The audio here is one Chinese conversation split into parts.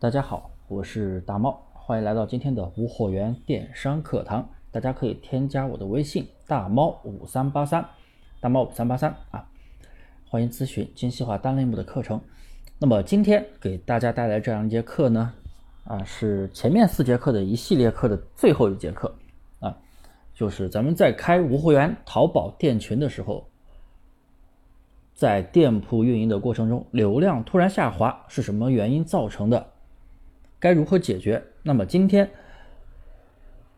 大家好，我是大猫，欢迎来到今天的无货源电商课堂。大家可以添加我的微信大猫五三八三，大猫五三八三啊，欢迎咨询精细化单类目的课程。那么今天给大家带来这样一节课呢，啊，是前面四节课的一系列课的最后一节课啊，就是咱们在开无货源淘宝店群的时候，在店铺运营的过程中，流量突然下滑是什么原因造成的？该如何解决？那么今天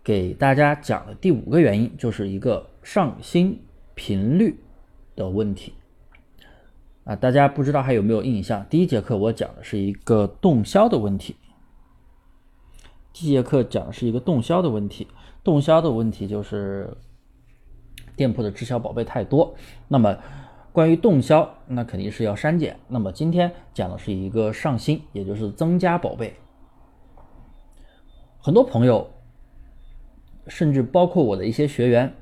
给大家讲的第五个原因，就是一个上新频率的问题啊！大家不知道还有没有印象？第一节课我讲的是一个动销的问题，这节课讲的是一个动销的问题。动销的问题就是店铺的滞销宝贝太多。那么关于动销，那肯定是要删减。那么今天讲的是一个上新，也就是增加宝贝。很多朋友，甚至包括我的一些学员，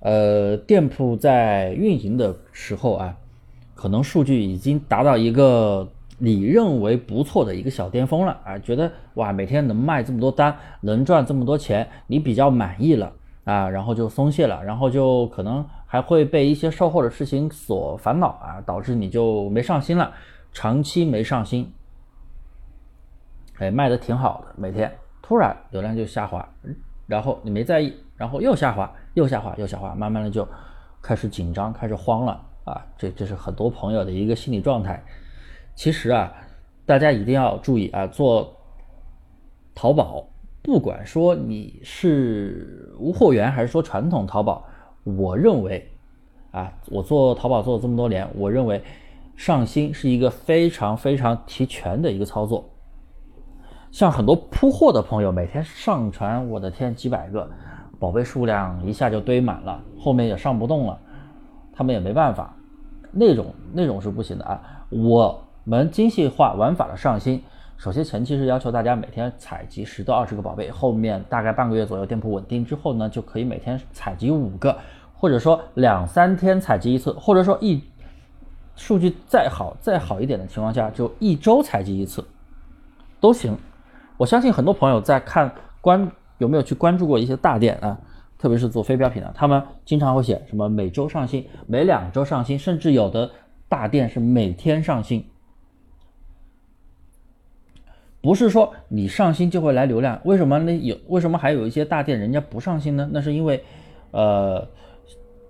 呃，店铺在运营的时候啊，可能数据已经达到一个你认为不错的一个小巅峰了啊，觉得哇，每天能卖这么多单，能赚这么多钱，你比较满意了啊，然后就松懈了，然后就可能还会被一些售后的事情所烦恼啊，导致你就没上心了，长期没上心。哎，卖的挺好的，每天突然流量就下滑，然后你没在意，然后又下滑，又下滑，又下滑，慢慢的就开始紧张，开始慌了啊！这这是很多朋友的一个心理状态。其实啊，大家一定要注意啊，做淘宝，不管说你是无货源还是说传统淘宝，我认为啊，我做淘宝做了这么多年，我认为上新是一个非常非常提全的一个操作。像很多铺货的朋友，每天上传，我的天，几百个宝贝数量一下就堆满了，后面也上不动了，他们也没办法，那种那种是不行的啊。我们精细化玩法的上新，首先前期是要求大家每天采集十到二十个宝贝，后面大概半个月左右店铺稳定之后呢，就可以每天采集五个，或者说两三天采集一次，或者说一数据再好再好一点的情况下，就一周采集一次，都行。我相信很多朋友在看关有没有去关注过一些大店啊，特别是做非标品的，他们经常会写什么每周上新、每两周上新，甚至有的大店是每天上新。不是说你上新就会来流量，为什么那有为什么还有一些大店人家不上新呢？那是因为，呃，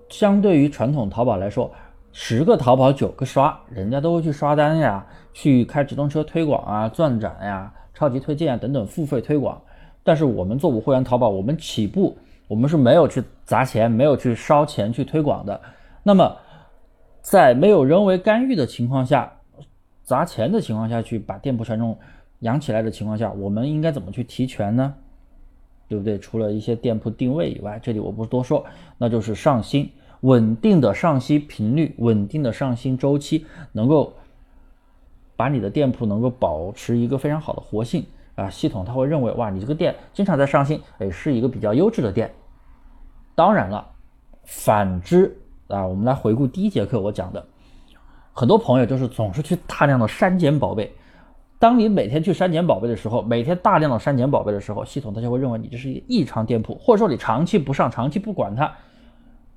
相对于传统淘宝来说，十个淘宝九个刷，人家都会去刷单呀，去开直通车推广啊，钻展呀。超级推荐啊等等付费推广，但是我们做无会员淘宝，我们起步我们是没有去砸钱，没有去烧钱去推广的。那么在没有人为干预的情况下，砸钱的情况下去把店铺权重养起来的情况下，我们应该怎么去提权呢？对不对？除了一些店铺定位以外，这里我不多说，那就是上新稳定的上新频率，稳定的上新周期，能够。把你的店铺能够保持一个非常好的活性啊，系统它会认为哇，你这个店经常在上新，哎，是一个比较优质的店。当然了，反之啊，我们来回顾第一节课我讲的，很多朋友就是总是去大量的删减宝贝。当你每天去删减宝贝的时候，每天大量的删减宝贝的时候，系统它就会认为你这是一个异常店铺，或者说你长期不上，长期不管它，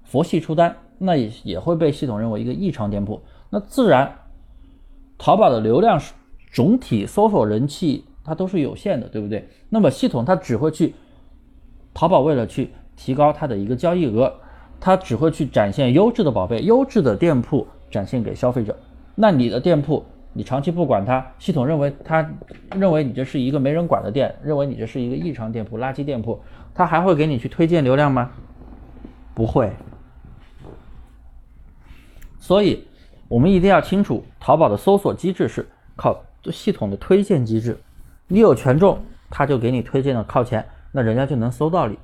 佛系出单，那也也会被系统认为一个异常店铺，那自然。淘宝的流量总体搜索人气它都是有限的，对不对？那么系统它只会去淘宝为了去提高它的一个交易额，它只会去展现优质的宝贝、优质的店铺展现给消费者。那你的店铺你长期不管它，系统认为它认为你这是一个没人管的店，认为你这是一个异常店铺、垃圾店铺，它还会给你去推荐流量吗？不会。所以。我们一定要清楚，淘宝的搜索机制是靠系统的推荐机制。你有权重，它就给你推荐的靠前，那人家就能搜到你。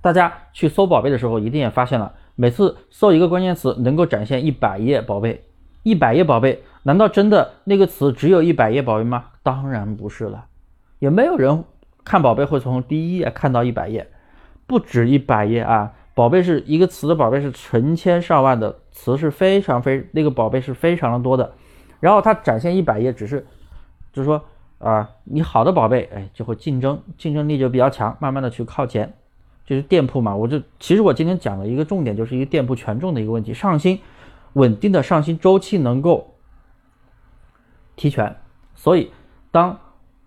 大家去搜宝贝的时候，一定也发现了，每次搜一个关键词，能够展现一百页宝贝，一百页宝贝，难道真的那个词只有一百页宝贝吗？当然不是了，也没有人看宝贝会从第一页看到一百页，不止一百页啊。宝贝是一个词的宝贝是成千上万的词是非常非那个宝贝是非常的多的，然后它展现一百页只是就是说啊，你好的宝贝，哎，就会竞争，竞争力就比较强，慢慢的去靠前。就是店铺嘛，我就其实我今天讲的一个重点，就是一个店铺权重的一个问题，上新稳定的上新周期能够提权。所以，当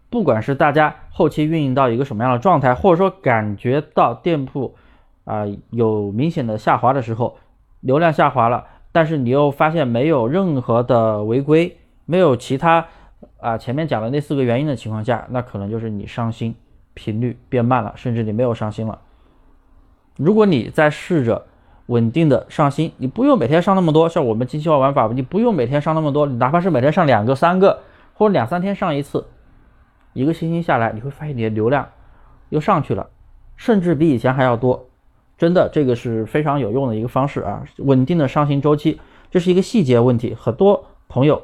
不管是大家后期运营到一个什么样的状态，或者说感觉到店铺啊有明显的下滑的时候，流量下滑了，但是你又发现没有任何的违规，没有其他啊前面讲的那四个原因的情况下，那可能就是你上新频率变慢了，甚至你没有上新了。如果你在试着稳定的上新，你不用每天上那么多，像我们精细化玩法，你不用每天上那么多，哪怕是每天上两个、三个，或者两三天上一次，一个星期下来，你会发现你的流量又上去了，甚至比以前还要多。真的，这个是非常有用的一个方式啊！稳定的上行周期，这是一个细节问题，很多朋友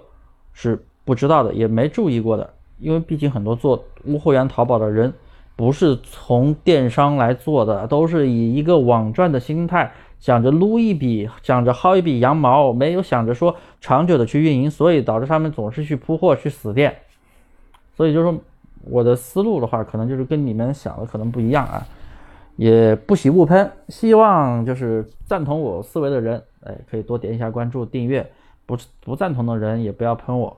是不知道的，也没注意过的，因为毕竟很多做无货源淘宝的人。不是从电商来做的，都是以一个网赚的心态，想着撸一笔，想着薅一笔羊毛，没有想着说长久的去运营，所以导致他们总是去铺货去死店。所以就是说，我的思路的话，可能就是跟你们想的可能不一样啊，也不喜勿喷。希望就是赞同我思维的人，哎，可以多点一下关注、订阅；不不赞同的人也不要喷我。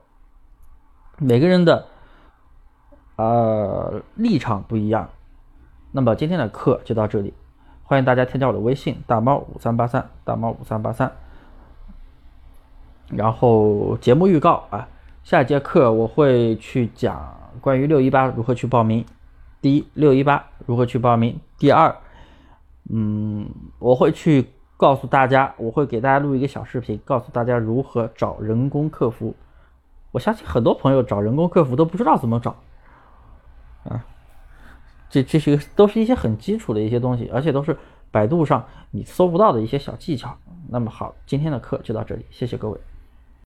每个人的。呃，立场不一样。那么今天的课就到这里，欢迎大家添加我的微信大猫五三八三大猫五三八三。然后节目预告啊，下节课我会去讲关于六一八如何去报名。第一，六一八如何去报名？第二，嗯，我会去告诉大家，我会给大家录一个小视频，告诉大家如何找人工客服。我相信很多朋友找人工客服都不知道怎么找。啊，这这些都是一些很基础的一些东西，而且都是百度上你搜不到的一些小技巧。那么好，今天的课就到这里，谢谢各位。